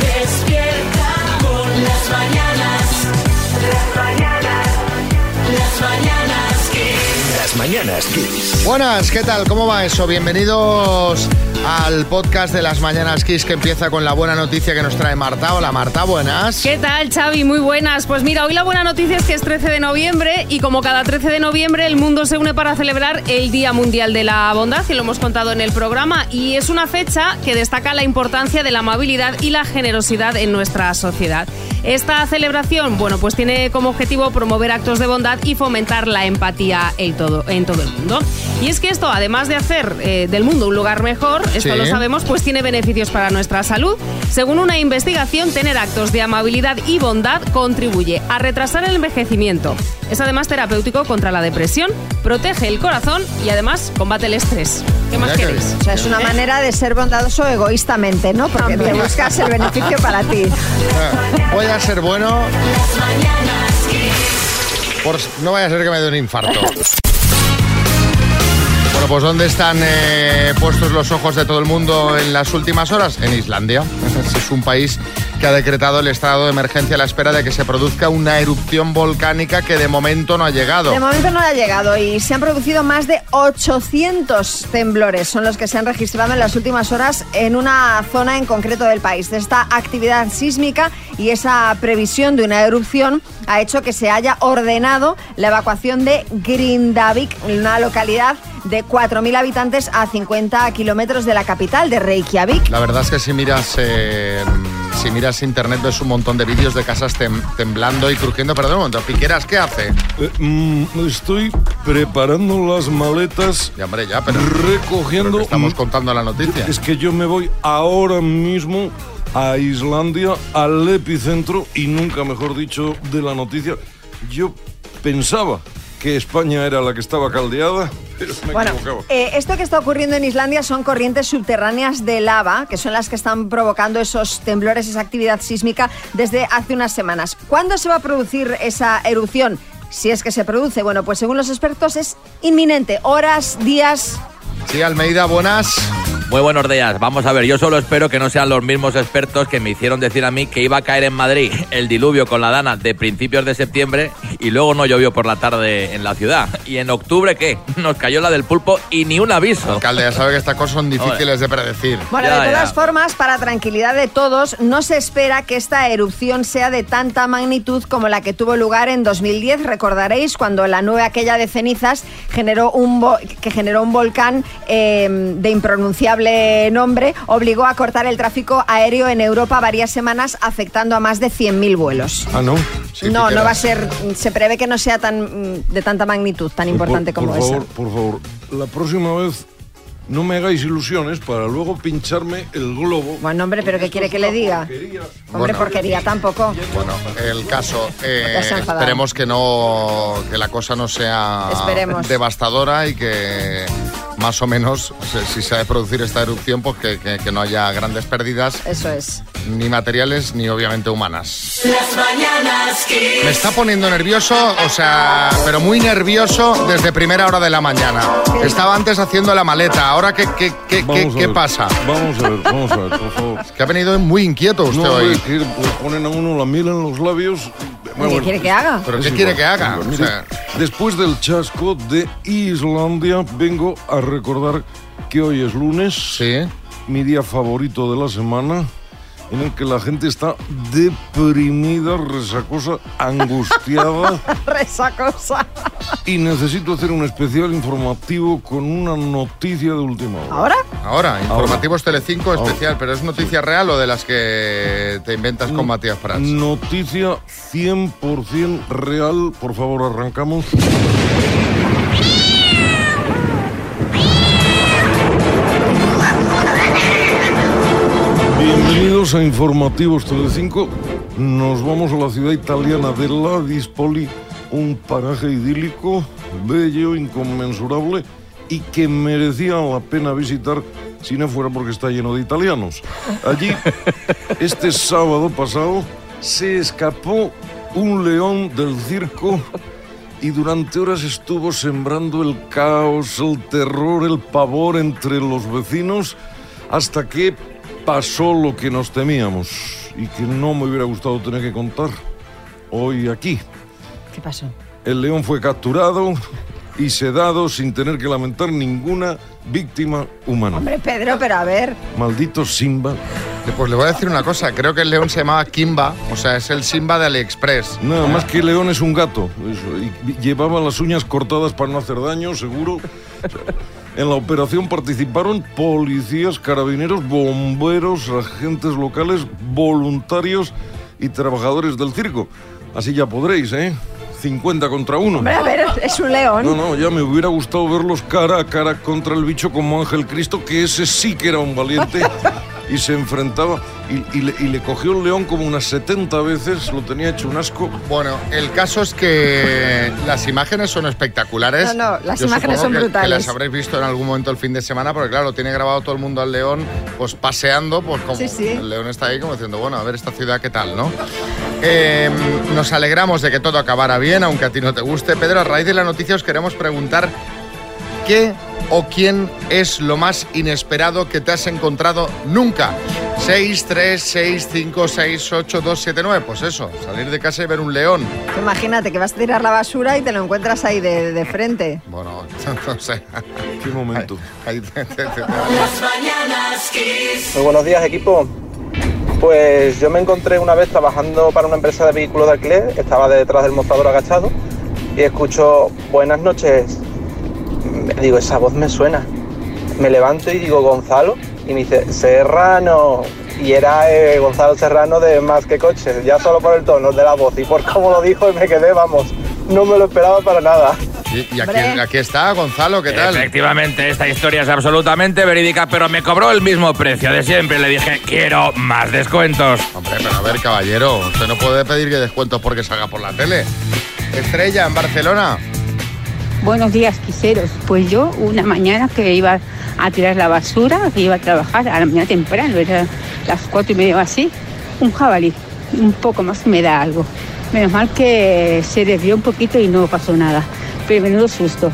Despierta con las mañanas. Las mañanas. Las mañanas Kiss. Las mañanas Kiss. Buenas, ¿qué tal? ¿Cómo va eso? Bienvenidos al podcast de las Mañanas Kiss que empieza con la buena noticia que nos trae Marta. Hola Marta, buenas. ¿Qué tal, Xavi? Muy buenas. Pues mira, hoy la buena noticia es que es 13 de noviembre y como cada 13 de noviembre el mundo se une para celebrar el Día Mundial de la Bondad, y lo hemos contado en el programa, y es una fecha que destaca la importancia de la amabilidad y la generosidad en nuestra sociedad. Esta celebración, bueno, pues tiene como objetivo promover actos de bondad y fomentar la empatía en todo, en todo el mundo. Y es que esto, además de hacer eh, del mundo un lugar mejor, esto Sí. lo sabemos, pues tiene beneficios para nuestra salud. Según una investigación, tener actos de amabilidad y bondad contribuye a retrasar el envejecimiento. Es además terapéutico contra la depresión, protege el corazón y además combate el estrés. ¿Qué más Mira queréis? O sea, es una manera de ser bondadoso egoístamente, ¿no? Porque te buscas el beneficio para ti. Voy a ser bueno. Por- no vaya a ser que me dé un infarto. Bueno, pues ¿dónde están eh, puestos los ojos de todo el mundo en las últimas horas? En Islandia. Es un país que ha decretado el estado de emergencia a la espera de que se produzca una erupción volcánica que de momento no ha llegado. De momento no ha llegado y se han producido más de 800 temblores, son los que se han registrado en las últimas horas en una zona en concreto del país. Esta actividad sísmica y esa previsión de una erupción ha hecho que se haya ordenado la evacuación de Grindavik, una localidad de 4.000 habitantes a 50 kilómetros de la capital, de Reykjavik. La verdad es que si miras, eh, si miras internet ves un montón de vídeos de casas tem- temblando y crujiendo. Perdón un momento, Piqueras, ¿qué hace? Eh, mm, estoy preparando las maletas, Ya, hombre, ya, pero... recogiendo. pero estamos contando la noticia. Es que yo me voy ahora mismo a Islandia, al epicentro, y nunca mejor dicho, de la noticia. Yo pensaba que España era la que estaba caldeada, pero me Bueno, equivocaba. eh, esto que está ocurriendo en Islandia son corrientes subterráneas de lava, que son las que están provocando esos temblores, esa actividad sísmica desde hace unas semanas. ¿Cuándo se va a producir esa erupción? Si es que se produce, bueno, pues según los expertos es inminente, horas, días. Sí, Almeida, buenas. Muy buenos días. Vamos a ver, yo solo espero que no sean los mismos expertos que me hicieron decir a mí que iba a caer en Madrid el diluvio con la dana de principios de septiembre y luego no llovió por la tarde en la ciudad. ¿Y en octubre qué? Nos cayó la del pulpo y ni un aviso. Alcalde, ya sabe que estas cosas son difíciles de predecir. Bueno, Ya, de todas ya. formas, para tranquilidad de todos, no se espera que esta erupción sea de tanta magnitud como la que tuvo lugar en 2010. Recordaréis cuando la nube aquella de cenizas generó un que generó un volcán eh, de impronunciable nombre, obligó a cortar el tráfico aéreo en Europa varias semanas, afectando a más de 100.000 vuelos. Ah, no. Sí, no, no va a ser, se prevé que no sea tan de tanta magnitud, tan importante por, como por esa. favor, por favor, la próxima vez no me hagáis ilusiones para luego pincharme el globo. Bueno, hombre, pero ¿qué quiere que le diga? porquería. Hombre, Bueno. porquería tampoco. Bueno, el caso, eh, esperemos que no que la cosa no sea Esperemos. devastadora y que más o menos, si se ha de producir esta erupción, pues que, que- que no haya grandes pérdidas, Eso es. ni materiales ni obviamente humanas. Las mañanas Kiss. Me está poniendo nervioso, o sea, pero muy nervioso desde primera hora de la mañana. Estaba antes haciendo la maleta, ahora qué, qué, qué, qué, Vamos a qué ver, pasa? Vamos a ver, vamos a ver, por favor. Que ha venido muy inquieto usted No, hoy. es que le ponen a uno la miel en los labios. ¿Qué quiere que haga? ¿Pero es qué igual, quiere que haga? igual. O sea, después del chasco de Islandia, vengo a recordar que hoy es lunes, sí. mi día favorito de la semana, en el que la gente está deprimida, resacosa, angustiada. Resacosa. y necesito hacer un especial informativo con una noticia de última hora. ¿Ahora? Ahora, informativos Telecinco especial, pero ¿es noticia real o de las que te inventas con Matías Prats? Noticia 100% real. Por favor, arrancamos. Bienvenidos a Informativos Telecinco. Nos vamos a la ciudad italiana de La Dispoli, un paraje idílico, bello, inconmensurable y que merecía la pena visitar si no fuera porque está lleno de italianos. Allí, este sábado pasado, se escapó un león del circo y durante horas estuvo sembrando el caos, el terror, el pavor entre los vecinos hasta que pasó lo que nos temíamos y que no me hubiera gustado tener que contar hoy aquí. ¿Qué pasó? El león fue capturado y sedado sin tener que lamentar ninguna víctima humana. Hombre, Pedro, pero a ver. Maldito Simba. Pues le voy a decir una cosa, creo que el león se llamaba Kimba, o sea, es el Simba de AliExpress. Nada más que león es un gato. Eso, y llevaba las uñas cortadas para no hacer daño, seguro. En la operación participaron policías, carabineros, bomberos, agentes locales, voluntarios y trabajadores del circo. Así ya podréis, ¿eh? 50 contra 1. Hombre, a ver, es un león. No, no, ya me hubiera gustado verlos cara a cara contra el bicho como Ángel Cristo, que ese sí que era un valiente y se enfrentaba y, y le, y le cogió el león como unas 70 veces, lo tenía hecho un asco. Bueno, el caso es que las imágenes son espectaculares. No, no, las Yo imágenes supongo son que- brutales. Que las habréis visto en algún momento el fin de semana, porque claro, tiene grabado todo el mundo al león, pues paseando, pues como Sí, sí. el león está ahí como diciendo, bueno, a ver esta ciudad qué tal, ¿no? Eh, nos alegramos de que todo acabara bien, aunque a ti no te guste. Pedro, a raíz de la noticia os queremos preguntar qué o quién es lo más inesperado que te has encontrado nunca. 6, 3, 6, 5, 6, 8, 2, 7, 9. Pues eso, salir de casa y ver un león. Imagínate que vas a tirar la basura y te lo encuentras ahí de, de frente. Bueno, no sé. Qué momento. Ahí te- te- te- Las mañanas Kiss. Muy buenos días, equipo. Pues yo me encontré una vez trabajando para una empresa de vehículos de alquiler, estaba detrás del mostrador agachado y escucho buenas noches. Digo, esa voz me suena. Me levanto y digo, Gonzalo, y me dice, Serrano. Y era eh, Gonzalo Serrano de Más que Coches, ya solo por el tono de la voz y por cómo lo dijo y me quedé, vamos, no me lo esperaba para nada. Y, y aquí, aquí está Gonzalo, ¿qué tal? Efectivamente, esta historia es absolutamente verídica, pero me cobró el mismo precio de siempre. Le dije, quiero más descuentos. Hombre, pero a ver, caballero, usted no puede pedir que descuentos porque salga por la tele. Estrella en Barcelona. Buenos días, quiseros. Pues yo una mañana que iba a tirar la basura, que iba a trabajar a la mañana temprano, era las cuatro y media o así, un jabalí, un poco más me da algo. Menos mal que se desvió un poquito y no pasó nada. Pero menudo susto.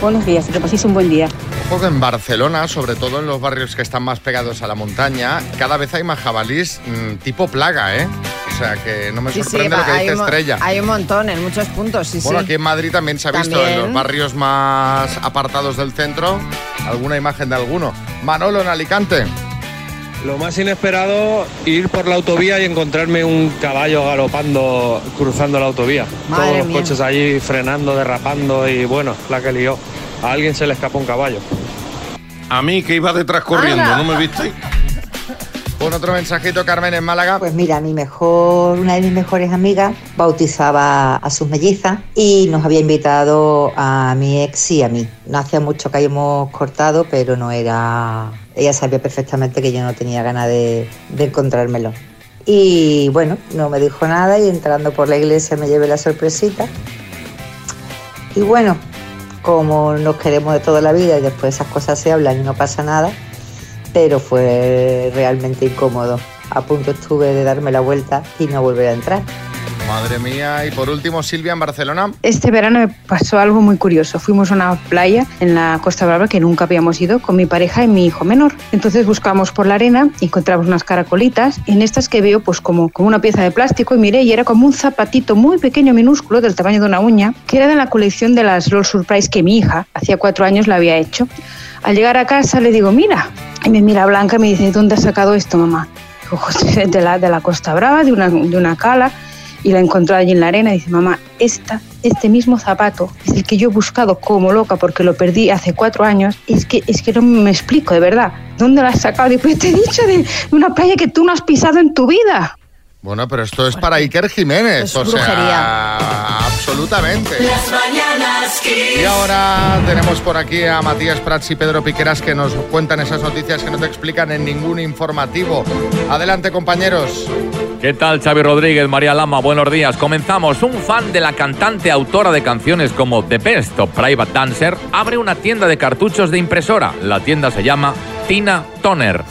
Buenos días, que paséis un buen día. Ojo que en Barcelona, sobre todo en los barrios que están más pegados a la montaña, cada vez hay más jabalís mm, tipo plaga, ¿eh? O sea que no me Sí, sí, sorprende lo que hay dice Estrella. hay un montón en muchos puntos, sí, Bueno, sí. aquí en Madrid también se ha visto También. en los barrios más apartados del centro alguna imagen de alguno. Manolo en Alicante. Lo más inesperado, ir por la autovía y encontrarme un caballo galopando, cruzando la autovía. Madre Todos los mía. coches allí frenando, derrapando y bueno, la que lió. A alguien se le escapó un caballo. A mí que iba detrás corriendo. ¿no me viste? Con otro mensajito, Carmen en Málaga. Pues mira, mi mejor, una de mis mejores amigas bautizaba a sus mellizas y nos había invitado a mi ex y a mí. No hacía mucho que hayamos cortado, pero no era. Ella sabía perfectamente que yo no tenía ganas de, de encontrármelo. Y bueno, no me dijo nada y entrando por la iglesia me llevé la sorpresita. Y bueno, como nos queremos de toda la vida y después esas cosas se hablan y no pasa nada, pero fue realmente incómodo. A punto estuve de darme la vuelta y no volver a entrar. Madre mía. Y por último, Silvia en Barcelona. Este verano me pasó algo muy curioso. Fuimos a una playa en la Costa Brava que nunca habíamos ido con mi pareja y mi hijo menor. Entonces buscamos por la arena, encontramos unas caracolitas, en estas que veo pues como, como una pieza de plástico y miré y era como un zapatito muy pequeño, minúsculo, del tamaño de una uña, que era de la colección de las Roll Surprise que mi hija hacía cuatro años la había hecho. Al llegar a casa le digo, mira, y me mira Blanca y me dice, ¿dónde has sacado esto, mamá? Digo, "Joder, de la, de la Costa Brava, de una, de una cala y la encontró allí en la arena y dice, mamá, esta, este mismo zapato es el que yo he buscado como loca porque lo perdí hace cuatro años. Es que, es que no me explico, de verdad. ¿Dónde lo has sacado? Y pues te he dicho de una playa que tú no has pisado en tu vida. Bueno, pero esto es para Iker Jiménez. Es o brujería. sea, absolutamente. Las mañanas. Y ahora tenemos por aquí a Matías Prats y Pedro Piqueras que nos cuentan esas noticias que no te explican en ningún informativo. Adelante, compañeros. ¿Qué tal, Xavi Rodríguez, María Lama? Buenos días. Comenzamos. Un fan de la cantante autora de canciones como The Best o Private Dancer abre una tienda de cartuchos de impresora. La tienda se llama Tina Toner.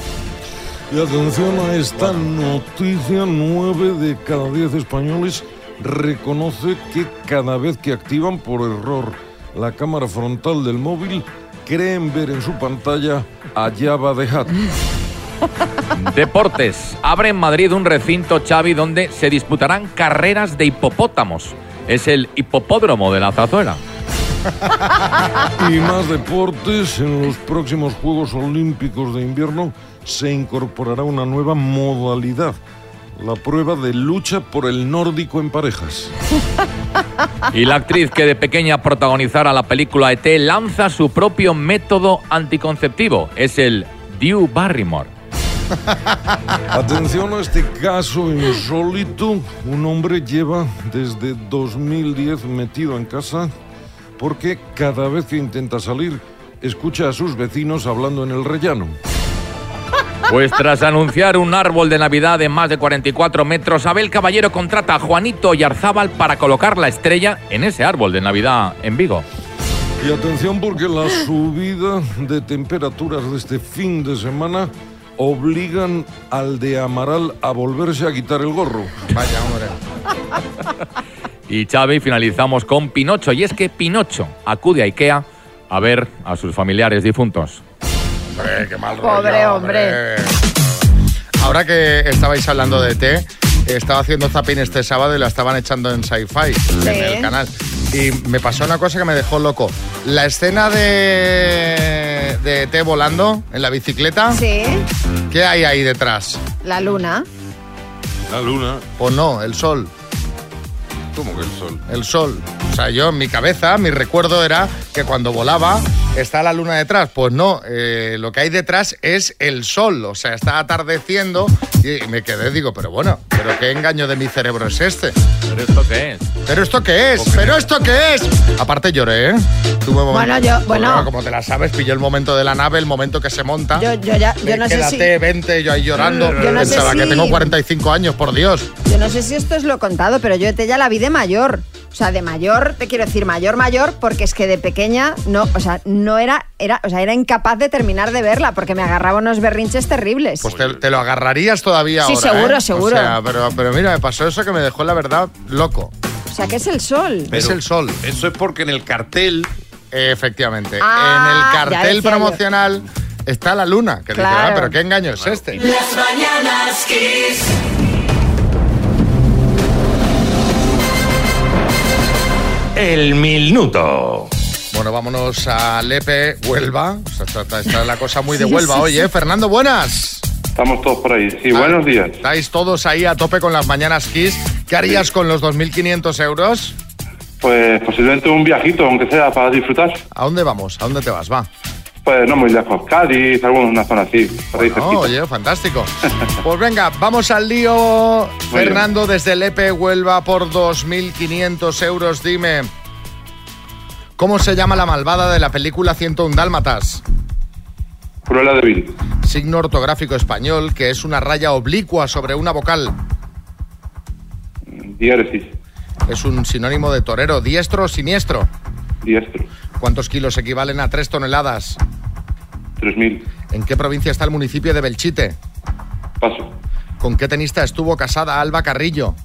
Y atención a esta noticia, nueve de cada diez españoles reconoce que cada vez que activan por error la cámara frontal del móvil, creen ver en su pantalla a Java de Hat. Deportes. Abre en Madrid un recinto, Xavi, donde se disputarán carreras de hipopótamos. Es el hipopódromo de la Zazuela. Y más deportes, en los próximos Juegos Olímpicos de Invierno se incorporará una nueva modalidad, la prueba de lucha por el nórdico en parejas. Y la actriz que de pequeña protagonizara la película ET lanza su propio método anticonceptivo. Es el Dew Barrymore. Atención a este caso insólito. Un hombre lleva desde 2010 metido en casa porque cada vez que intenta salir escucha a sus vecinos hablando en el rellano. Pues tras anunciar un árbol de Navidad de más de 44 metros, Abel Caballero contrata a Juanito Yarzábal para colocar la estrella en ese árbol de Navidad en Vigo. Y atención porque la subida de temperaturas de este fin de semana obligan al de Amaral a volverse a quitar el gorro. Vaya, hombre. Y Xavi finalizamos con Pinocho. Y es que Pinocho acude a Ikea a ver a sus familiares difuntos. Hombre, qué mal Pobre hombre. Ahora que estabais hablando de té, estaba haciendo zapping este sábado y la estaban echando en Sci-Fi, en el canal. Y me pasó una cosa que me dejó loco. La escena de, de té volando en la bicicleta, Sí, ¿qué hay ahí detrás? la luna. La luna. Pues no, el sol. ¿Cómo que el sol? El sol. O sea, yo en mi cabeza, mi recuerdo era que cuando volaba está la luna detrás. Pues no, eh, lo que hay detrás es el sol. O sea, está atardeciendo y me quedé, digo, pero bueno, pero qué engaño de mi cerebro es este. ¿Pero esto qué es? ¿Pero esto qué es? ¿Pero esto qué es? Aparte lloré, ¿eh? Tuve un Bueno, momento- yo- Porque, bueno. Como te la sabes, pillé el momento de la nave, el momento que se monta. Yo, yo ya, yo no sé si, Quédate, vente, yo ahí llorando. Yo no sé Pensaba que si- tengo 45 años, por Dios. yo no sé si esto os lo contado, pero yo te ya la vi de mayor. O sea, de mayor, te quiero decir mayor, mayor, porque es que de pequeña no, o sea, no era, era, o sea, era incapaz de terminar de verla, porque me agarraba unos berrinches terribles. Pues te, te lo agarrarías todavía Sí, ahora. seguro, ¿eh? seguro. O sea, pero, pero mira, me pasó eso que me dejó la verdad loco. O sea, que es el sol. es el sol. Eso es porque en el cartel Efectivamente. Ah, en el cartel yo. promocional está la luna. Que dice, Claro. ah, pero qué engaño es este. Las mañanas Kiss. El minuto. Bueno, vámonos a Lepe, Huelva. Está, está la cosa muy de Huelva sí, hoy, sí. ¿eh? Fernando, buenas. Estamos todos por ahí. Sí, buenos días. Estáis todos ahí a tope con las mañanas Kiss. ¿Qué harías con los 2.500 euros? Pues posiblemente un viajito, aunque sea para disfrutar. ¿A dónde vamos? ¿A dónde te vas? Va. Pues no muy lejos. Cádiz, alguna una zona así, por ahí No, cerquita. oye, fantástico. Pues venga, vamos al lío. Muy bien. Fernando, desde Lepe, Huelva, por 2.500 euros. Dime, ¿cómo se llama la malvada de la película 101 Dálmatas? Cruella de Vil. Signo ortográfico español que es una raya oblicua sobre una vocal. Diéresis. Es un sinónimo de torero, diestro o siniestro. Diestro. ¿Cuántos kilos equivalen a 3 toneladas? 3.000. ¿En qué provincia está el municipio de Belchite? Paso. ¿Con qué tenista estuvo casada Alba Carrillo?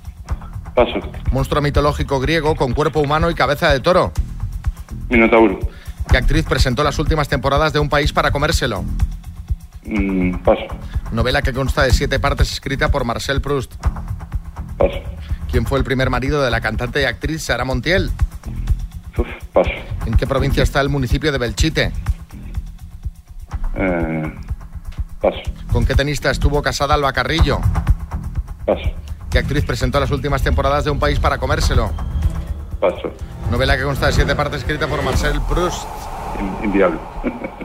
Paso. Monstruo mitológico griego con cuerpo humano y cabeza de toro. Minotauro. ¿Qué actriz presentó las últimas temporadas de Un País para comérselo? Mm, paso. Novela que consta de siete partes escrita por Marcel Proust. Paso. ¿Quién fue el primer marido de la cantante y actriz Sara Montiel? Uf, paso. ¿En qué provincia está el municipio de Belchite? Eh, paso. ¿Con qué tenista estuvo casada Alba Carrillo? Paso. ¿Qué actriz presentó las últimas temporadas de Un País para comérselo? Paso. Novela que consta de siete partes escrita por Marcel Proust. In- inviable.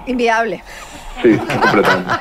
Inviable. Sí, completamente.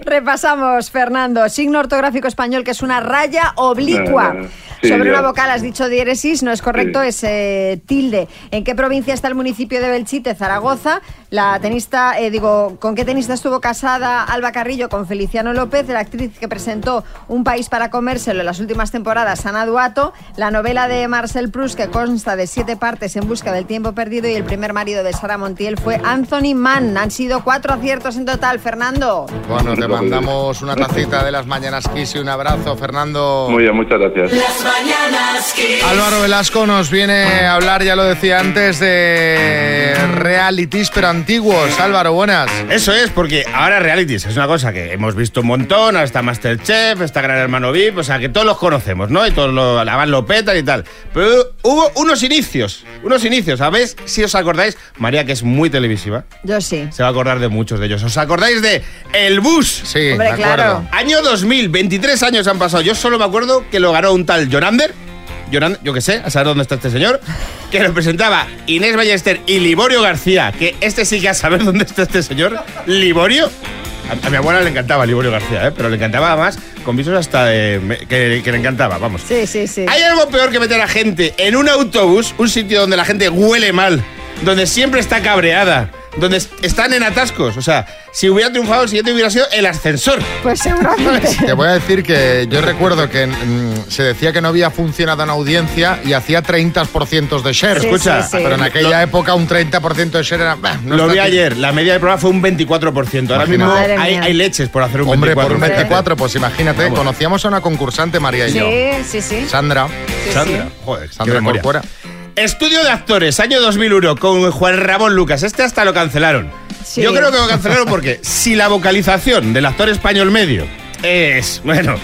Repasamos, Fernando. Signo ortográfico español que es una raya oblicua. Sí, Sobre una vocal has dicho diéresis, no es correcto, Sí. es eh, tilde. ¿En qué provincia está el municipio de Belchite, Zaragoza? La tenista, eh, digo, ¿con qué tenista estuvo casada Alba Carrillo? Con Feliciano López, la actriz que presentó Un país para comérselo en las últimas temporadas, Ana Duato. La novela de Marcel Proust que consta de siete partes en busca del tiempo perdido y el primer marido de Sara Montiel fue Anthony Mann. Han sido cuatro aciertos en total, Fernando. Bueno, te mandamos una tacita de las mañanas Kiss y un abrazo, Fernando. Muy bien, muchas gracias. Las mañanas Kiss. Álvaro Velasco nos viene a hablar, ya lo decía antes, de realities pero antiguos. Álvaro, buenas. Eso es, porque ahora realities es una cosa que hemos visto un montón, ahora está Masterchef, está Gran Hermano VIP, o sea que todos los conocemos, ¿no? Y todos lo, la van lo petan y tal. Pero hubo unos inicios, unos inicios, ¿sabéis? Si os acordáis, María, que es muy televisiva, Yo sí. se va a acordar de muchos de ellos. ¿Os acordáis de El Bus? Sí, Hombre, de claro. Año 2000, 23 años han pasado. Yo solo me acuerdo que lo ganó un tal Jonander. Jonan- yo qué sé, a saber dónde está este señor, que lo presentaba Inés Ballester y Liborio García, que este sí que a saber dónde está este señor, Liborio. A, a mi abuela le encantaba Liborio García, ¿eh? pero le encantaba más con visos hasta de- me- que, que le encantaba, vamos. Sí, sí, sí. ¿Hay algo peor que meter a gente en un autobús, un sitio donde la gente huele mal, donde siempre está cabreada, donde est- están en atascos? O sea, si hubiera triunfado, el siguiente hubiera sido el ascensor. Pues seguramente. Te voy a decir que yo recuerdo que mm, se decía que no había funcionado en audiencia y hacía 30% de share. Sí, Escucha, sí, sí. Pero en aquella época un 30% de share era... bah, no Lo vi aquí. ayer, la media del programa fue un 24%. Ahora mismo hay, leches por hacer un Hombre, 24%. por un 24, pues imagínate, Vamos. conocíamos a una concursante, María y yo. Sí, sí, sí. Sandra. sí, Sandra, sí. joder, Sandra. Corcuera. Estudio de actores, año 2001, con Juan Ramón Lucas. Este hasta lo cancelaron. Sí. Yo creo que lo cancelaron porque si la vocalización del actor español medio es, bueno,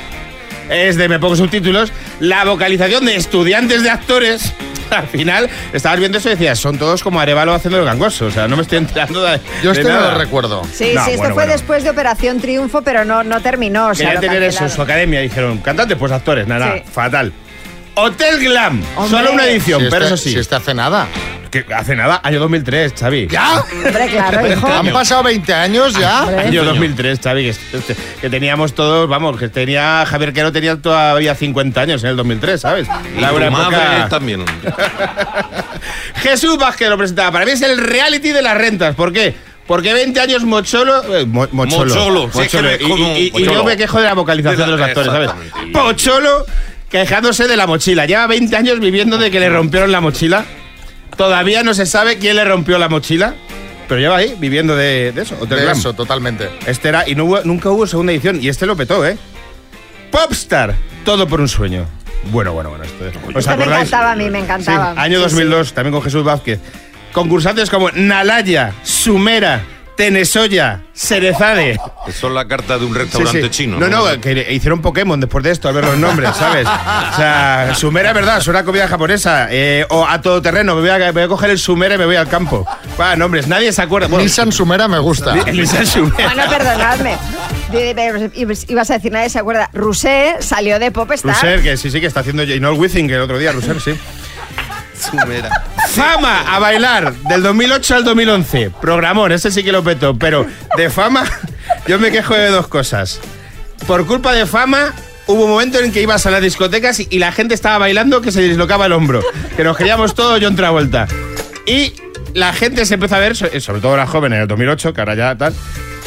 es de me pongo subtítulos, la vocalización de estudiantes de actores, al final, estabas viendo eso y decías, son todos como Arevalo haciendo el gangoso. O sea, no me estoy enterando de. Yo de este no lo recuerdo. Sí, No, sí, esto bueno, fue bueno. después de Operación Triunfo, pero no, no terminó. O sea, Querían tener eso en su academia. Dijeron, cantantes, pues actores, nada, Sí. fatal. Hotel Glam, Hombre. solo una edición, Si pero este- eso sí. Si este hace nada. Que hace nada, año 2003, Xavi. ¿Ya? Hombre, claro, hijo. ¿Han pasado 20 años ya? Hombre. Año 2003, Xavi, que, que teníamos todos, vamos, que tenía Javier Quero tenía todavía 50 años en el 2003, ¿sabes? Y La tu una madre época- también. Jesús Vázquez lo presentaba. Para mí es el reality de las rentas. ¿Por qué? Porque 20 años mocholo. eh, mo- mocholo. Mocholo, sí, es que Mocholo. Y, y- y mocholo. yo me quejo de la vocalización de los actores, ¿sabes? Pocholo quejándose de la mochila. Lleva 20 años viviendo de que le rompieron la mochila. Todavía no se sabe quién le rompió la mochila. Pero lleva ahí viviendo de, de eso. Hotel De Glam. eso, totalmente. Este era, y no hubo- nunca hubo segunda edición, y este lo petó, ¿eh? Popstar, todo por un sueño. Bueno, bueno, bueno. Esto, ¿Os Este me acordáis? encantaba a mí, me Sí, encantaba. año Sí, 2002, también con Jesús Vázquez. Concursantes como Nalaya, Sumera, Tenesoya, Cerezade. Eso es la carta de un restaurante sí. chino. No, no, que hicieron Pokémon después de esto, al ver los nombres, ¿sabes? O sea, Sumera es verdad, suena comida japonesa. Eh, o a todoterreno, me voy a, me voy a coger el Sumera y me voy al campo. Va, nombres, nadie se acuerda. Bueno, Nissan Sumera me gusta. Nissan Sumera. Bueno, perdonadme. Ibas a decir, nadie se acuerda. Rusé salió de Popstar. Russer, que sí, sí, que está haciendo Noel Withing el otro día, Russer, sí. Fama a bailar del 2008 al 2011. Programón, ese sí que lo petó, pero de fama yo me quejo de dos cosas. Por culpa de fama hubo un momento en que ibas a las discotecas y, la gente estaba bailando que se dislocaba el hombro, que nos queríamos todo John Travolta. Y la gente se empezó a ver, so- sobre todo la joven en el 2008, que ahora ya tal,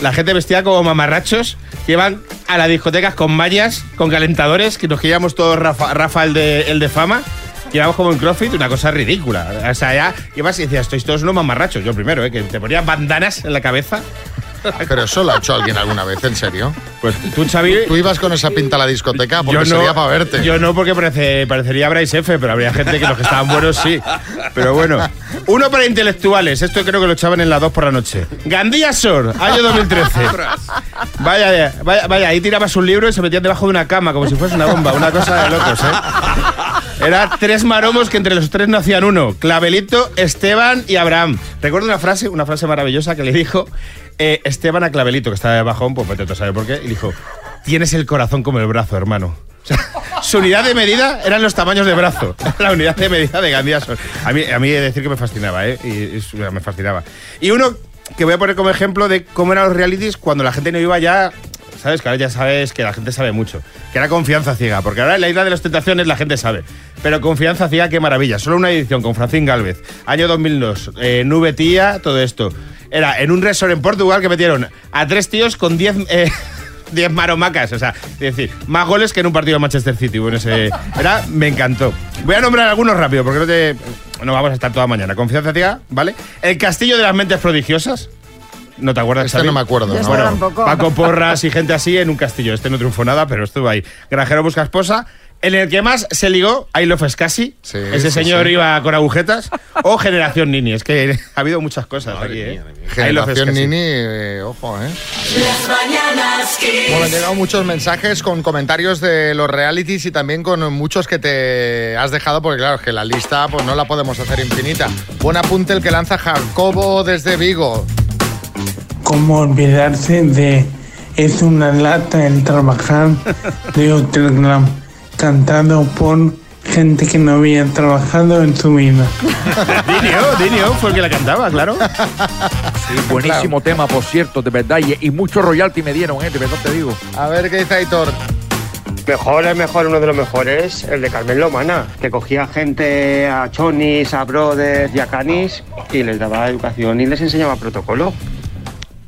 la gente vestía como mamarrachos que iban a las discotecas con mallas, con calentadores, que nos queríamos todos Rafa, el de fama. Que Íbamos como en CrossFit, una cosa ridícula. O sea, ya ibas y decías, estáis todos unos mamarrachos. Yo primero, ¿eh? que te ponías bandanas en la cabeza. Pero eso lo ha hecho alguien alguna vez, ¿en serio? Pues tú, Xavi... Tú ibas con esa pinta a la discoteca porque sería para verte. Yo no, porque parece, parecería Bryce F, pero habría gente que los que estaban buenos sí. Pero bueno. Uno para intelectuales, esto creo que lo echaban en las 2 por la noche. Gandía Sor, año 2013. Vaya, vaya, vaya, ahí tirabas un libro y se metían debajo de una cama como si fuese una bomba, una cosa de locos, ¿eh? Era tres maromos que entre los tres no hacían uno. Clavelito, Esteban y Abraham. Recuerdo una frase, una frase maravillosa que le dijo eh, Esteban a Clavelito, que estaba de bajón, pues vete saber por qué, y dijo, tienes el corazón como el brazo, hermano. O sea, su unidad de medida eran los tamaños de brazo. La unidad de medida de Gandía. A mí, a mí decir que me fascinaba, ¿eh? Me fascinaba. Y uno que voy a poner como ejemplo de cómo eran los realities cuando la gente no iba ya. ¿Sabes? Que ahora ya sabes que la gente sabe mucho. Que era confianza ciega. Porque ahora en la isla de las tentaciones la gente sabe. Pero confianza ciega, qué maravilla. Solo una edición con Francín Galvez. Año 2002. eh, nube tía, todo esto. Era en un resort en Portugal que metieron a tres tíos con 10 eh, 10 maromacas, o sea, es decir, más goles que en un partido de Manchester City. Bueno, ese era, me encantó. Voy a nombrar algunos rápido, porque no. No vamos a estar toda mañana. Confianza ciega, ¿vale? El castillo de las mentes prodigiosas. ¿No te acuerdas, Este Xavi? no me acuerdo, este Bueno, tampoco. Paco Porras y gente así en un castillo. Este no triunfó nada, pero estuvo ahí. Granjero busca esposa. En el que más se ligó, I Love Scassi. Sí, Ese sí, señor sí. iba con agujetas. O Generación Nini. Es que ha habido muchas cosas aquí, ¿eh? I Love Generación. Nini, eh, ojo, ¿eh? Las mañanas. Bueno, han llegado muchos mensajes con comentarios de los realities y también con muchos que te has dejado, porque claro, es que la lista pues no la podemos hacer infinita. Buen apunte el que lanza Jacobo desde Vigo. ¿Cómo olvidarse de Es una lata el trabajar de Hotel Glam, cantado por gente que no había trabajado en su vida. Dinio, Dinio fue el que la cantaba, claro. Sí, buenísimo tema, por cierto, de verdad. Y, y mucho royalty me dieron, ¿eh? De verdad te digo. A ver qué dice Aitor. Mejor, es mejor, uno de los mejores, el de Carmen Lomana, que cogía gente a chonis, a brothers y a canis y les daba educación y les enseñaba protocolo.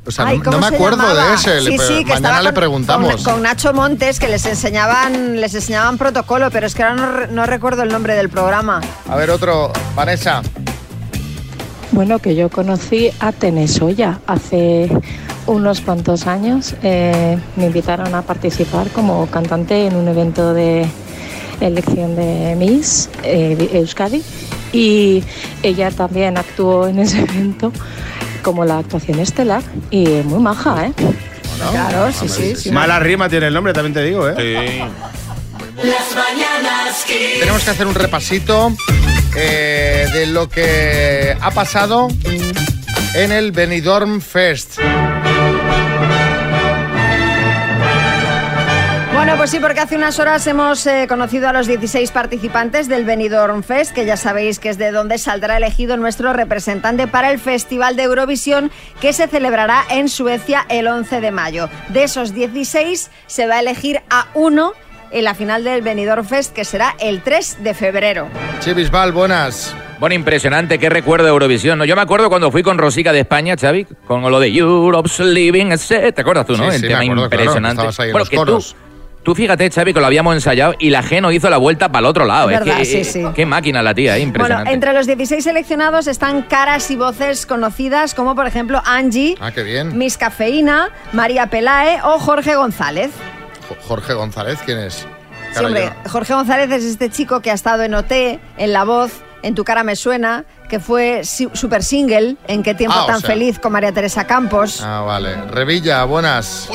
O sea, Ay, no, ¿cómo no me acuerdo llamaba? de ese. Sí, le- sí, que mañana le preguntamos. Con, con Nacho Montes, que les enseñaban, les enseñaban protocolo, pero es que ahora no recuerdo el nombre del programa. A ver, otro. Vanessa. Bueno, que yo conocí a Tenesoya hace unos cuantos años. Eh, me invitaron a participar como cantante en un evento de elección de Miss eh, Euskadi y ella también actuó en ese evento como la actuación estelar y muy maja, ¿eh? Claro, sí, sí. sí. Mala rima tiene el nombre, también te digo, ¿eh? Las mañanas Kiss. Tenemos que hacer un repasito eh, de lo que ha pasado en el Benidorm Fest. Bueno, pues sí, porque hace unas horas hemos eh, conocido a los 16 participantes del Benidorm Fest, que ya sabéis que es de donde saldrá elegido nuestro representante para el Festival de Eurovisión, que se celebrará en Suecia el 11 de mayo. De esos 16 se va a elegir a uno en la final del Benidorm Fest, que será el 3 de febrero. Chivisbal, buenas. Bueno, impresionante, qué recuerdo de Eurovisión. ¿no? Yo me acuerdo cuando fui con Rosica de España, Xavi, con lo de Europe's Living, ese, ¿te acuerdas tú, no? Sí, El sí, tema me acuerdo, claro, impresionante. estabas ahí en bueno, los que coros. tú, tú fíjate, Xavi, que lo habíamos ensayado y la G no hizo la vuelta para el otro lado. Es Es verdad, que, sí, eh, sí. Qué máquina la tía, eh, Bueno, impresionante. entre los 16 seleccionados están caras y voces conocidas como por ejemplo Angie, Ah, qué bien. Miss Cafeína, María Pelae o Jorge González. Jo- Jorge González, ¿quién es? Sí, hombre, Jorge González es este chico que ha estado en OT, en La Voz, en Tu cara me suena, que fue super single, en Qué tiempo Ah, o tan sea. feliz con María Teresa Campos. Ah, vale. Revilla, buenas.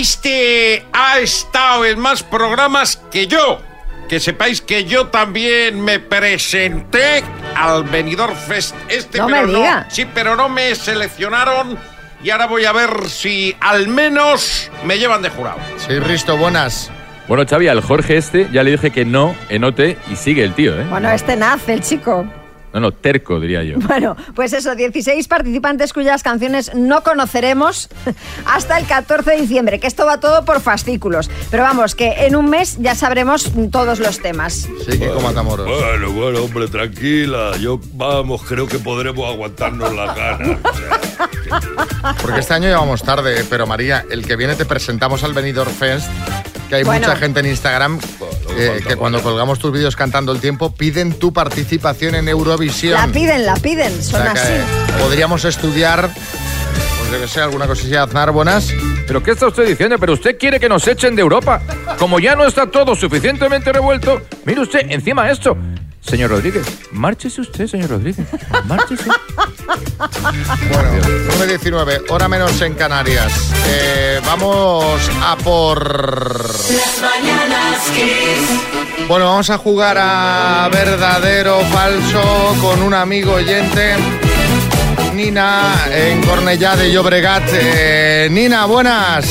Este ha estado en más programas que yo. Que sepáis que yo también me presenté al Benidorm Fest este, No pero me diga. no. Sí, pero no me seleccionaron y ahora voy a ver si al menos me llevan de jurado. Sí, Risto, buenas. Bueno, Xavi, al Jorge este ya le dije que no enote y sigue el tío, ¿eh? Bueno, este nace, el chico. No, no, terco, diría yo. Bueno, pues eso, 16 participantes cuyas canciones no conoceremos hasta el 14 de diciembre, que esto va todo por fascículos. Pero vamos, que en un mes ya sabremos todos los temas. Sí, Kiko Matamoros. Bueno, bueno, hombre, tranquila. Yo, vamos, creo que podremos aguantarnos las ganas. Porque este año llevamos tarde, pero María, el que viene te presentamos al Benidorm Fest, que hay Bueno. mucha gente en Instagram eh, que cuando colgamos tus vídeos cantando el tiempo piden tu participación en Eurovisión. La piden, la piden, O son que así. podríamos estudiar, pues yo que sé, alguna cosilla Aznar, buenas. ¿Pero qué está usted diciendo? ¿Pero usted quiere que nos echen de Europa? Como ya no está todo suficientemente revuelto, mire usted, encima esto. Señor Rodríguez, márchese usted, señor Rodríguez. Márchese. Bueno, 9.19, hora menos en Canarias. Eh, vamos a por... Las mañanas Kiss. Bueno, vamos a jugar a verdadero o falso con un amigo oyente. Nina, en Cornellá de Llobregat. Eh, Nina, buenas.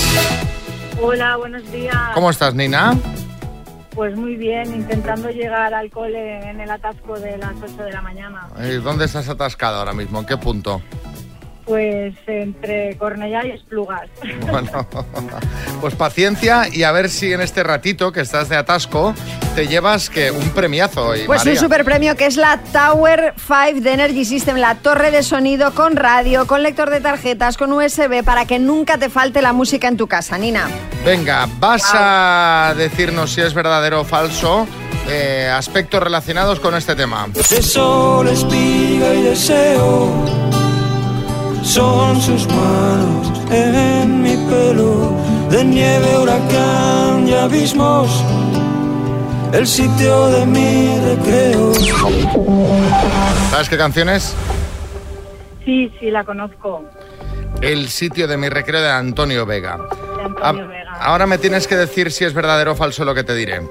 Hola, buenos días. ¿Cómo estás, Nina? Pues muy bien, intentando llegar al cole en el atasco de las 8 de la mañana. Eh, ¿Dónde estás atascada ahora mismo? ¿En qué punto? Pues entre Cornellá y Esplugas. Bueno, pues paciencia y a ver si en este ratito que estás de atasco te llevas que un premiazo. hoy, Pues un super premio que es la Tower 5 de Energy System, la torre de sonido con radio, con lector de tarjetas, con USB, para que nunca te falte la música en tu casa, Nina. Venga, vas a decirnos si es verdadero o falso eh, aspectos relacionados con este tema. De sol, espiga y deseo. Son sus manos en mi pelo, de nieve, huracán y abismos, el sitio de mi recreo. ¿Sabes qué canción es? Sí, sí, la conozco. El sitio de mi recreo de Antonio Vega. de Antonio Vega. Ahora me tienes que decir si es verdadero o falso lo que te diré.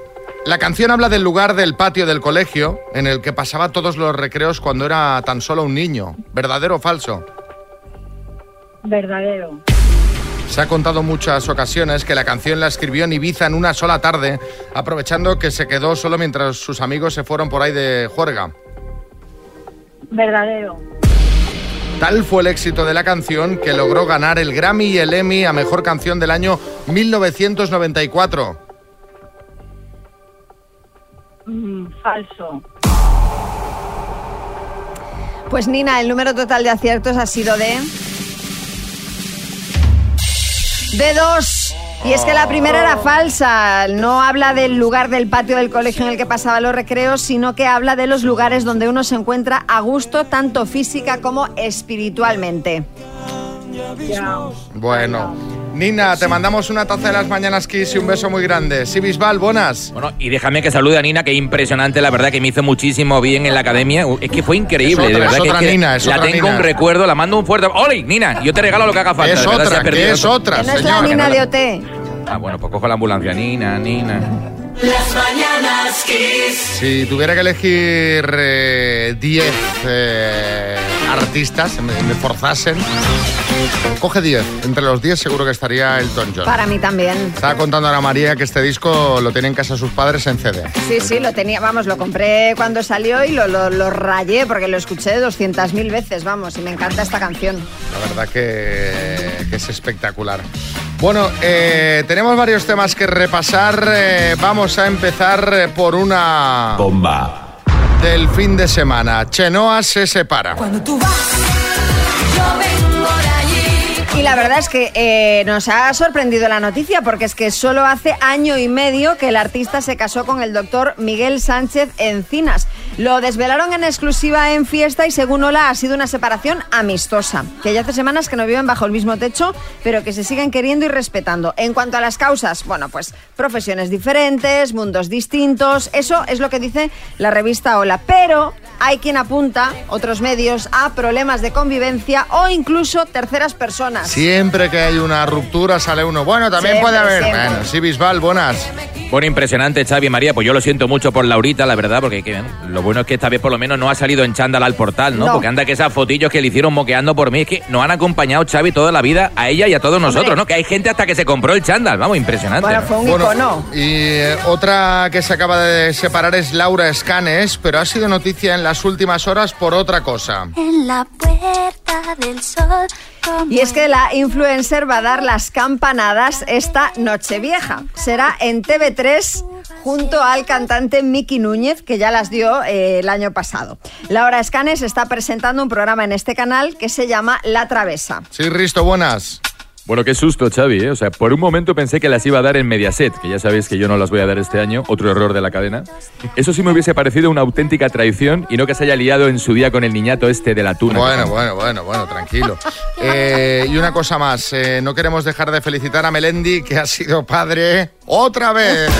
La canción habla del lugar del patio del colegio en el que pasaba todos los recreos cuando era tan solo un niño. ¿Verdadero o falso? Verdadero. Se ha contado muchas ocasiones que la canción la escribió en Ibiza en una sola tarde, aprovechando que se quedó solo mientras sus amigos se fueron por ahí de juerga. Verdadero. Tal fue el éxito de la canción que logró ganar el Grammy y el Emmy a Mejor Canción del año 1994. Mm, falso. Pues Nina, el número total de aciertos ha sido de... De dos. Y es que la primera era falsa. No habla del lugar del patio del colegio en el que pasaba los recreos, sino que habla de los lugares donde uno se encuentra a gusto, tanto física como espiritualmente. Bueno, Nina, te mandamos una taza de las mañanas Kiss y un beso muy grande. Sí, Bisbal, buenas. Bueno, y déjame que salude a Nina, que impresionante, la verdad, que me hizo muchísimo bien en la academia. Es que fue increíble, Es otra, de verdad. es que otra es que Nina, es la otra tengo Nina. un recuerdo, la mando un fuerte. ¡Oli, Nina! Yo te regalo lo que haga falta. Es verdad, otra, que es otra, Que no es la Nina de OT. Ah, bueno, pues cojo la ambulancia. Nina, Nina. Las mañanas Kiss. Si tuviera que elegir eh, 10 eh, artistas, me, me forzasen, coge 10. Entre los 10 seguro que estaría Elton John. Para mí también. Estaba contando a Ana María que este disco lo tiene en casa sus padres en CD. Sí, sí, lo tenía, vamos, lo compré cuando salió y lo, lo, lo rayé porque lo escuché 200.000 veces, vamos, y me encanta esta canción. La verdad que, que es espectacular. Bueno, eh, tenemos varios temas que repasar. Eh, vamos a empezar eh, por una... Bomba. Del fin de semana. Chenoa se separa. Cuando tú vas, yo vengo de allí. Y la verdad es que eh, nos ha sorprendido la noticia porque es que solo hace año y medio que el artista se casó con el doctor Miguel Sánchez Encinas. Lo desvelaron en exclusiva en fiesta y según Ola ha sido una separación amistosa, que ya hace semanas que no viven bajo el mismo techo, pero que se siguen queriendo y respetando. En cuanto a las causas, bueno, pues profesiones diferentes, mundos distintos, eso es lo que dice la revista Ola. Pero hay quien apunta, otros medios, a problemas de convivencia o incluso terceras personas. Siempre que hay una ruptura sale uno. Bueno, también Siempre, puede haber. siempre. Bueno, sí, Bisbal, buenas. Bueno, impresionante, Xavi y María. Pues yo lo siento mucho por Laurita, la verdad, porque que, lo bueno es que esta vez por lo menos no ha salido en chándal al portal, ¿no? No. Porque anda que esas fotillos que le hicieron moqueando por mí, es que nos han acompañado, Xavi, toda la vida, a ella y a todos nosotros, ¿no? Que hay gente hasta que se compró el chándal, vamos, impresionante. Bueno, fue un Bueno, icono. Y eh, otra que se acaba de separar es Laura Escanes, pero ha sido noticia en las últimas horas por otra cosa. En la puerta del sol. Y es que la influencer va a dar las campanadas esta Nochevieja. Será en TV3 junto al cantante Miki Núñez, que ya las dio eh, el año pasado. Laura Escanes está presentando un programa en este canal que se llama La Travesa. Sí, Risto, buenas. Bueno, qué susto, Xavi, ¿eh? O sea, por un momento pensé que las iba a dar en Mediaset, que ya sabéis que yo no las voy a dar este año, otro error de la cadena. Eso sí me hubiese parecido una auténtica traición y no que se haya liado en su día con el niñato este de la tuna. Bueno, bueno, bueno, bueno, tranquilo. Eh, y una cosa más, eh, no queremos dejar de felicitar a Melendi, que ha sido padre otra vez.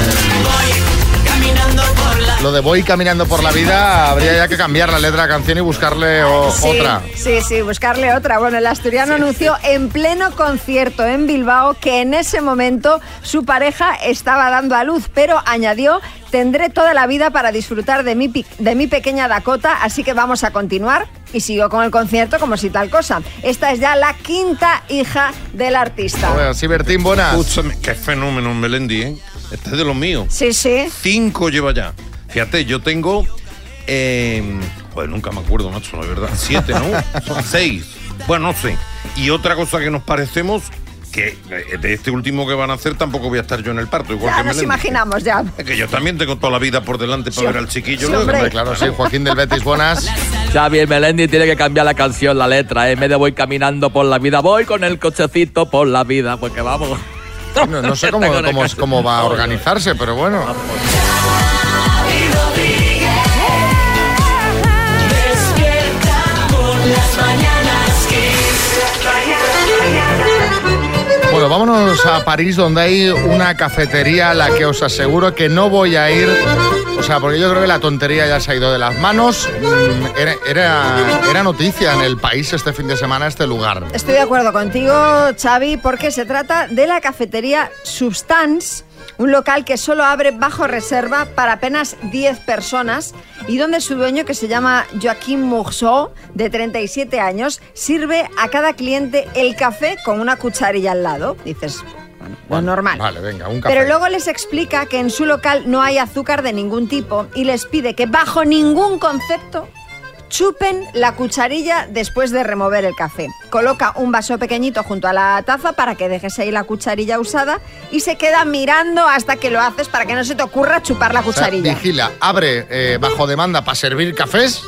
Lo de voy caminando por la vida, habría ya que cambiar la letra de la canción y buscarle o- Sí, otra. Sí, sí, buscarle otra. Bueno, el asturiano anunció en pleno concierto en Bilbao que en ese momento su pareja estaba dando a luz, pero añadió, tendré toda la vida para disfrutar de mi, de mi pequeña Dakota, así que vamos a continuar. Y siguió con el concierto como si tal cosa. Esta es ya la quinta hija del artista. Bueno, sí, Bertín, buenas. Escúchame, qué fenómeno Melendi, ¿eh? Este es de los míos. Sí, sí. Cinco lleva ya. Fíjate, yo tengo. Eh, joder, nunca me acuerdo, macho, la verdad. Siete, ¿no? Son seis. Bueno, no sé. Y otra cosa que nos parecemos, que eh, de este último que van a hacer tampoco voy a estar yo en el parto, igual Ya que nos imaginamos, ya. Es que yo también tengo toda la vida por delante para Sí, ver al chiquillo. sí, hombre. Claro, sí, Joaquín del Betis, buenas. Xavi, el Melendi tiene que cambiar la canción, la letra, ¿eh? En vez de voy caminando por la vida, voy con el cochecito por la vida, porque vamos. No, no sé cómo, cómo, cómo va a organizarse, pero bueno. Bueno, vámonos a París, donde hay una cafetería a la que os aseguro que no voy a ir. O sea, porque yo creo que la tontería ya se ha ido de las manos. Mm, Era, era, era noticia en el país este fin de semana este lugar. Estoy de acuerdo contigo, Xavi, porque se trata de la cafetería Substance, un local que solo abre bajo reserva para apenas 10 personas y donde su dueño, que se llama Joaquín Mourceau, de 37 años, sirve a cada cliente el café con una cucharilla al lado. Dices, bueno, normal. Vale, venga, un café. Pero luego les explica que en su local no hay azúcar de ningún tipo y les pide que bajo ningún concepto chupen la cucharilla después de remover el café. Coloca un vaso pequeñito junto a la taza para que dejes ahí la cucharilla usada y se queda mirando hasta que lo haces para que no se te ocurra chupar la O sea, cucharilla. vigila, abre eh, bajo demanda para servir cafés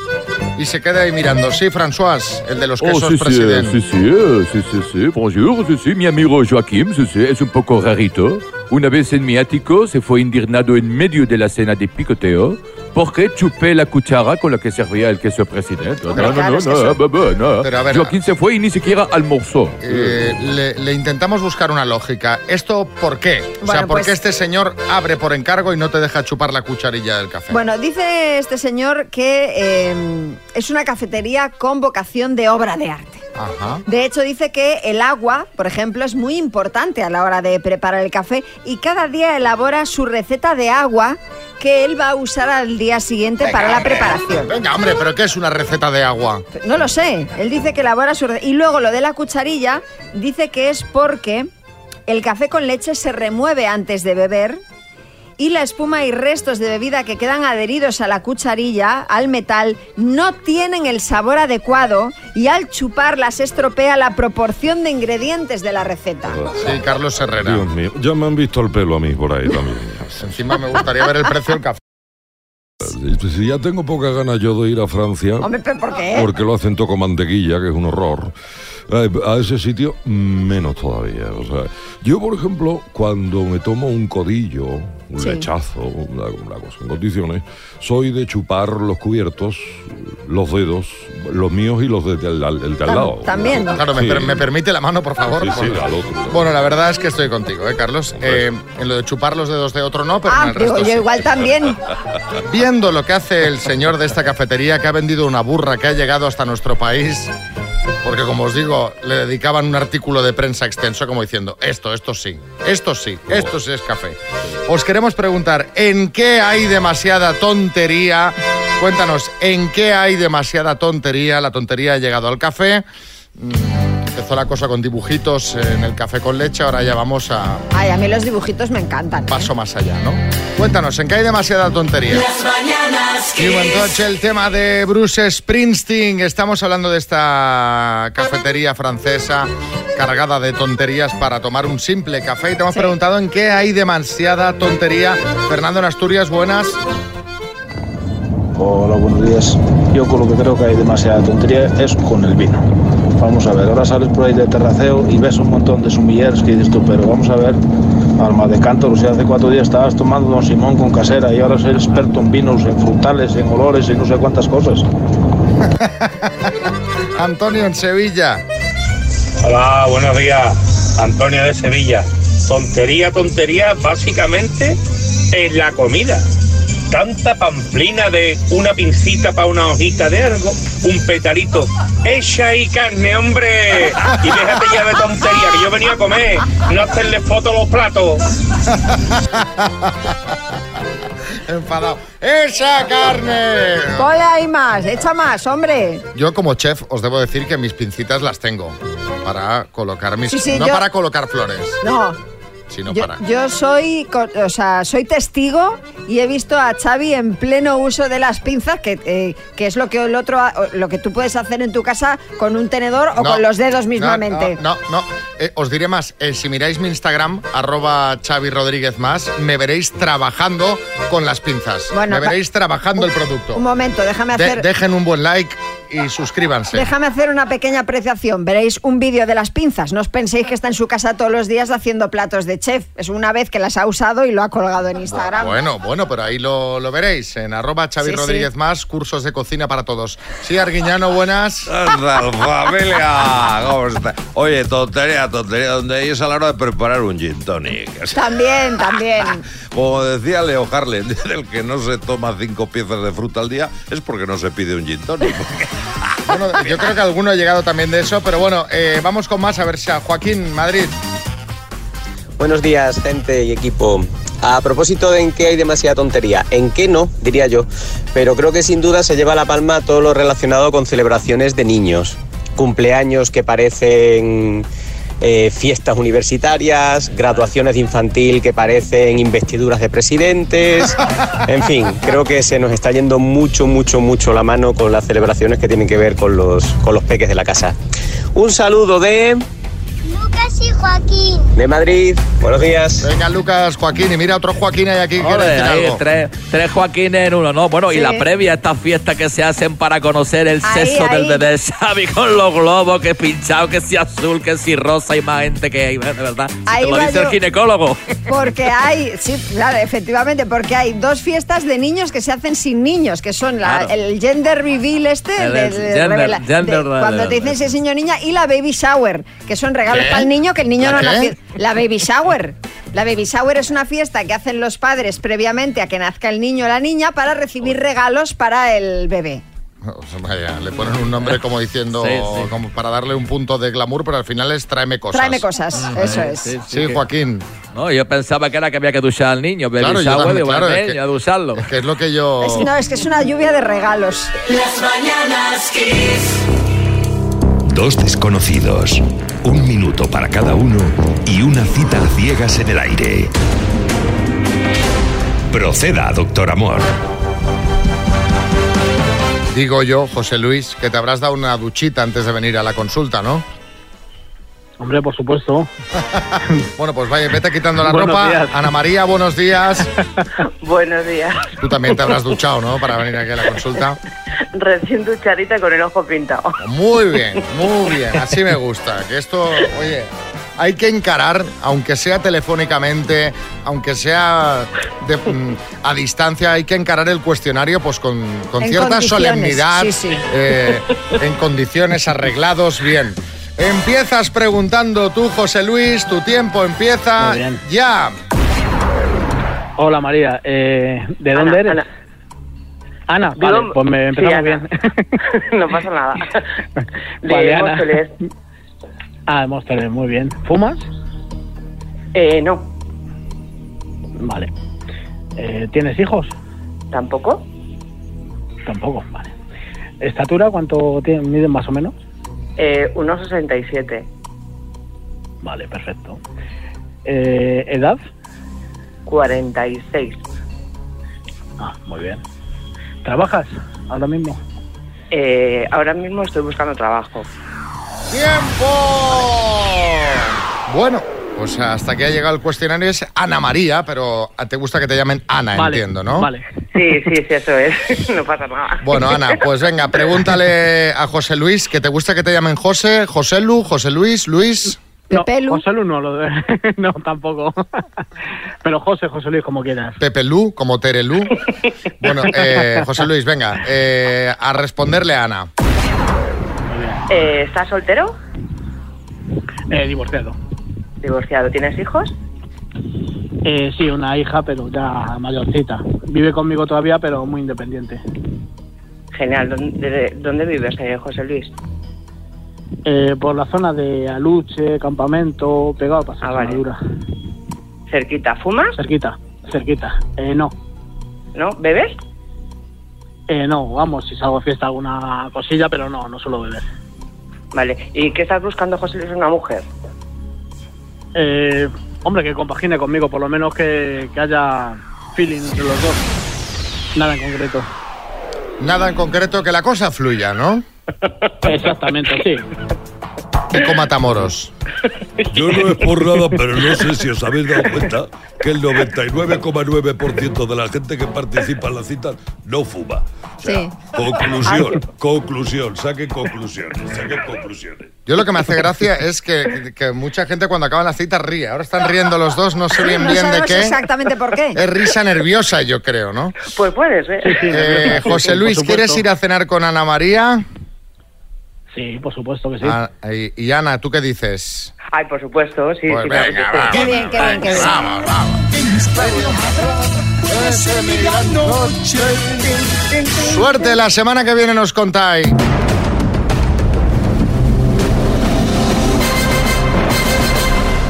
y se queda ahí mirando. Sí, François, el de los Oh, quesos sí, sí, presidente. sí, sí, eh, sí, sí, sí, bonjour, sí, sí, mi amigo Joaquim, sí, sí, es un poco rarito. Una vez en mi ático se fue indignado en medio de la cena de picoteo porque chupé la cuchara con la que servía el queso presidente. No, no, claro, no, es no, no. Pero a ver, Joaquín se fue y ni siquiera almorzó. Eh, le, le intentamos buscar una lógica. ¿Esto por qué? O sea, ¿por pues- qué este señor abre por encargo y no te deja chupar la cucharilla del café? Bueno, dice este señor que eh, es una cafetería con vocación de obra de arte. Ajá. De hecho, dice que el agua, por ejemplo, es muy importante a la hora de preparar el café y cada día elabora su receta de agua que él va a usar al día siguiente para la preparación. Venga, hombre, ¿pero qué es una receta de agua? No lo sé. Él dice que elabora su... Y luego lo de la cucharilla, dice que es porque el café con leche se remueve antes de beber y la espuma y restos de bebida que quedan adheridos a la cucharilla, al metal, no tienen el sabor adecuado y al chuparla se estropea la proporción de ingredientes de la receta. Sí, Carlos Herrera. Dios mío, ya me han visto el pelo a mí por ahí también. Encima me gustaría ver el precio del café. Si ya tengo poca ganas yo de ir a Francia, Hombre, ¿pero ¿por qué? porque lo hacen todo con mantequilla, que es un horror. A ese sitio, menos todavía. O sea, yo, por ejemplo, cuando me tomo un codillo, un Sí. lechazo, una, una cosa en condiciones, soy de chupar los cubiertos, los dedos, los míos y los de- del, al- el de al lado. también. Claro, me, Sí. per- me permite la mano, por favor. Sí, sí, Por- al otro. Bueno, la verdad es que estoy contigo, ¿eh, Carlos? Eh, en lo de chupar los dedos de otro no, pero en Ah, el digo, resto yo sí. igual también. Viendo lo que hace el señor de esta cafetería que ha vendido una burra que ha llegado hasta nuestro país, porque como os digo, le dedicaban un artículo de prensa extenso como diciendo, esto, esto sí, esto sí, esto sí es café. Os queremos preguntar, ¿en qué hay demasiada tontería? Cuéntanos, ¿en qué hay demasiada tontería? La tontería ha llegado al café. Mm, Empezó la cosa con dibujitos en el café con leche, ahora ya vamos a Ay, a mí los dibujitos me encantan. paso más allá, ¿no? Cuéntanos, ¿en qué hay demasiada tontería? Las mañanas Y. Touch, el tema de Bruce Springsteen. Estamos hablando de esta cafetería francesa cargada de tonterías para tomar un simple café. Y te hemos preguntado en qué hay demasiada tontería. Fernando en Asturias, buenas. Hola, buenos días. Yo con lo que creo que hay demasiada tontería es con el vino. Vamos a ver, ahora sales por ahí de terraceo y ves un montón de sumilleros que dices tú, pero vamos a ver, alma de cántaros, si hace cuatro días estabas tomando Don Simón con casera y ahora eres experto en vinos, en frutales, en olores y no sé cuántas cosas. Antonio en Sevilla. Hola, buenos días. Antonio de Sevilla. Tontería, tontería, básicamente en la comida. Tanta pamplina de una pincita para una hojita de algo, un petarito. Echa ahí carne, hombre. Y déjate ya de tontería, que yo venía a comer, no hacerle foto a los platos. Enfadado. ¡Esa carne! Ponle ahí más, echa más, hombre. Yo como chef os debo decir que mis pincitas las tengo para colocar mis... Sí, sí, no yo- para colocar flores, No, sino yo, para... yo soy, o sea, soy testigo y he visto a Xavi en pleno uso de las pinzas, que, eh, que es lo que el otro, lo que tú puedes hacer en tu casa con un tenedor o No, con los dedos mismamente. No, no, no. Eh, os diré más. eh, si miráis mi Instagram, arroba Xavi Rodríguez más, me veréis trabajando con las pinzas. Bueno, me veréis trabajando el producto. Un momento, déjame De- hacer. dejen un buen like y suscríbanse. Déjame hacer una pequeña apreciación. Veréis un vídeo de las pinzas. No os penséis que está en su casa todos los días haciendo platos de chef. Es una vez que las ha usado y lo ha colgado en Instagram. Bueno, bueno, pero ahí lo, lo veréis. En arroba Xavi Sí, sí. Rodríguez más, cursos de cocina para todos. Sí, Arguiñano, buenas. Familia. ¿Cómo está? Oye, tontería, tontería. Donde es a la hora de preparar un gin tonic. También, también. Como decía Leo Harlem, el que no se toma cinco piezas de fruta al día es porque no se pide un gin tonic. Bueno, yo creo que alguno ha llegado también de eso, pero bueno, eh, vamos con más a ver si a Joaquín Madrid. Buenos días, gente y equipo. A propósito de en qué hay demasiada tontería, en qué no, diría yo, pero creo que sin duda se lleva la palma todo lo relacionado con celebraciones de niños, cumpleaños que parecen eh, fiestas universitarias, graduaciones de infantil que parecen investiduras de presidentes, en fin, creo que se nos está yendo mucho, mucho, mucho la mano con las celebraciones que tienen que ver con los, con los peques de la casa. Un saludo de... Lucas y Joaquín. De Madrid. Buenos días. Venga, Lucas, Joaquín, y mira otro Joaquín hay aquí que quiere Ole, decir ahí, algo. tres, tres Joaquines en uno, ¿no? Bueno, y la previa a estas fiestas que se hacen para conocer el Ahí, sexo del bebé Xavi con los globos, que pinchado, que si azul, que si rosa y más gente que hay, de verdad. Si Ahí te lo dice yo. el ginecólogo. Porque hay, sí, claro, efectivamente, porque hay dos fiestas de niños que se hacen sin niños, que son la- Claro. el gender reveal este, El de- de gender- gender cuando te dicen si es niño o niña, y la baby shower, que son regalos ¿Qué? para el niño que el niño ¿La no nació. La baby shower. La baby shower es una fiesta que hacen los padres previamente a que nazca el niño o la niña para recibir regalos para el bebé. O sea, Vaya, le ponen un nombre como diciendo, Sí, sí. como para darle un punto de glamour, pero al final es tráeme cosas. Tráeme cosas, eso es. Sí, Sí, que- Joaquín. No, yo pensaba que era que había que duchar al niño, baby Claro, yo también, claro, es que- a ducharlo. Que es lo que yo... Es- no, es que es una lluvia de regalos. Las mañanas Kiss. Dos desconocidos, un minuto para cada uno y una cita a ciegas en el aire. Proceda, doctor Amor. Digo yo, José Luis, que te habrás dado una duchita antes de venir a la consulta, ¿no? Hombre, por supuesto. Bueno, pues vaya, vete quitando la Buenos ropa. días. Ana María, buenos días. Buenos días. Tú también te habrás duchado, ¿no? Para venir aquí a la consulta. Recién duchadita con el ojo pintado. Muy bien, muy bien. Así me gusta. Que esto, oye, hay que encarar, aunque sea telefónicamente, aunque sea de- mm, a distancia, hay que encarar el cuestionario pues con, cierta solemnidad, sí, sí. eh, en condiciones arreglados, bien. Empiezas preguntando tú, José Luis, tu tiempo empieza ya. Hola María, eh, ¿de Ana, dónde eres? Ana. Ana, Digo, vale, pues me empezamos bien. no pasa nada. De Vale, Ana. Móstoles. Ah, de Móstoles, muy bien. ¿Fumas? Eh, no, Vale. Eh, ¿Tienes hijos? tampoco. Tampoco, vale. ¿Estatura cuánto miden más o menos? Eh, unos 67. Vale, perfecto. Eh, ¿Edad? 46. Ah, muy bien. ¿Trabajas ahora mismo? Eh, ahora mismo estoy buscando trabajo. ¡Tiempo! Bueno, pues hasta que ha llegado el cuestionario es Ana María, pero te gusta que te llamen Ana, Vale, entiendo, ¿no? Vale. Sí, sí, sí, eso es. no pasa nada. Bueno, Ana, pues venga, pregúntale a José Luis que te gusta que te llamen José, José Lu, José Luis, Luis. No, José Lu no, lo de... no, tampoco. Pero José, José Luis, como quieras. Pepe Lu, como Tere Lu. Bueno, eh, José Luis, venga, eh, a responderle a Ana. Eh, ¿Estás soltero? Eh, divorciado. ¿Divorciado? ¿Tienes hijos? Eh, sí, una hija, pero ya mayorcita. Vive conmigo todavía, pero muy independiente. Genial. ¿Dónde, dónde vives, eh, José Luis? Eh, por la zona de Aluche, Campamento, pegado a Paseo Ah, vale. ¿Cerquita? ¿Fumas? Cerquita, cerquita. Eh, no, ¿No? ¿Bebes? eh, no, vamos, si salgo de fiesta alguna cosilla, pero no, no suelo beber. Vale. ¿Y qué estás buscando, José Luis? ¿Una mujer? Eh, hombre, que compagine conmigo, por lo menos que, que haya feeling entre los dos. Nada en concreto. Nada en concreto, que la cosa fluya, ¿no? Exactamente, sí. Kiko Matamoros. Yo no es por nada, pero no sé si os habéis dado cuenta que el 99,9% de la gente que participa en la cita no fuma. Sí. Conclusión, conclusión, saquen conclusiones, saquen conclusiones. Yo lo que me hace gracia es que, que mucha gente cuando acaban las citas ríe. Ahora están riendo los dos, no sé bien No bien de qué. exactamente por qué. Es risa nerviosa, yo creo, ¿no? Pues puede ser. Eh, José Luis, ¿quieres ir a cenar con Ana María? Sí, por supuesto que sí. Ah, y, y Ana, ¿tú qué dices? Ay, por supuesto, sí. Pues sí, venga, claro que va. sí. Qué bien, qué bien, qué bien. Vamos, vamos. Suerte, la semana que viene nos contáis.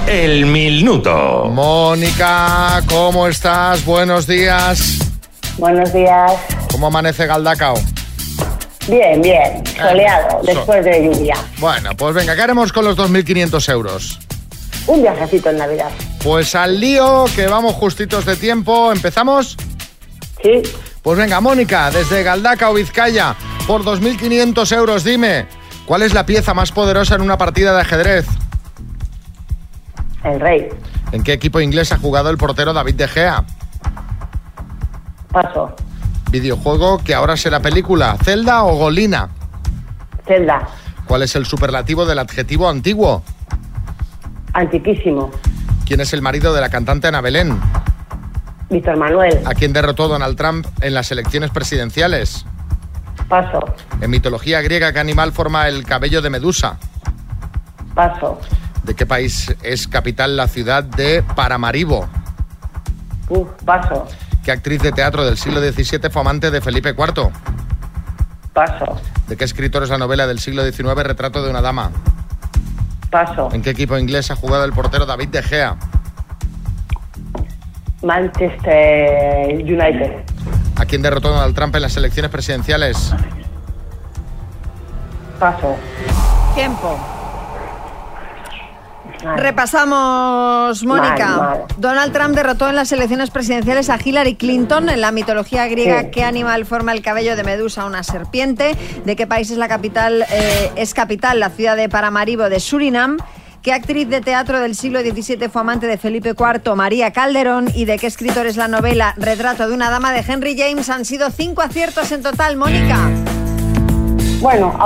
El minuto. Mónica, ¿cómo estás? Buenos días. Buenos días. ¿Cómo amanece Galdacao? Bien, bien. Soleado, so- después de lluvia. Bueno, pues venga, ¿qué haremos con los 2.500 euros? Un viajecito en Navidad. Pues al lío, que vamos justitos de tiempo. ¿Empezamos? Sí. Pues venga, Mónica, desde Galdacao, Vizcaya, por 2.500 euros, dime, ¿cuál es la pieza más poderosa en una partida de ajedrez? El rey. ¿En qué equipo inglés ha jugado el portero David De Gea? Paso. Videojuego que ahora será película, Zelda o Golina. Zelda. ¿Cuál es el superlativo del adjetivo antiguo? Antiquísimo. ¿Quién es el marido de la cantante Ana Belén? Víctor Manuel. ¿A quién derrotó Donald Trump en las elecciones presidenciales? Paso. En mitología griega, ¿qué animal forma el cabello de Medusa? Paso. ¿De qué país es capital la ciudad de Paramaribo? Uf, paso. ¿Qué actriz de teatro del siglo XVII fue amante de Felipe IV? Paso. ¿De qué escritor es la novela del siglo XIX Retrato de una dama? Paso. ¿En qué equipo inglés ha jugado el portero David De Gea? Manchester United. ¿A quién derrotó Donald Trump en las elecciones presidenciales? Paso. Tiempo. Repasamos, Mónica. Donald Trump derrotó en las elecciones presidenciales a Hillary Clinton. En la mitología griega, Sí. ¿qué animal forma el cabello de Medusa? Una serpiente. ¿De qué país es la capital? eh, es capital la ciudad de Paramaribo de Surinam. ¿Qué actriz de teatro del siglo XVII fue amante de Felipe IV, María Calderón? ¿Y de qué escritor es la novela Retrato de una dama de Henry James? Han sido cinco aciertos en total, Mónica. Bueno,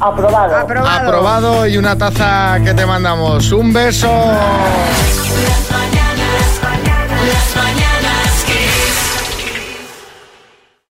aprobado. Aprobado y una taza que te mandamos. Un beso.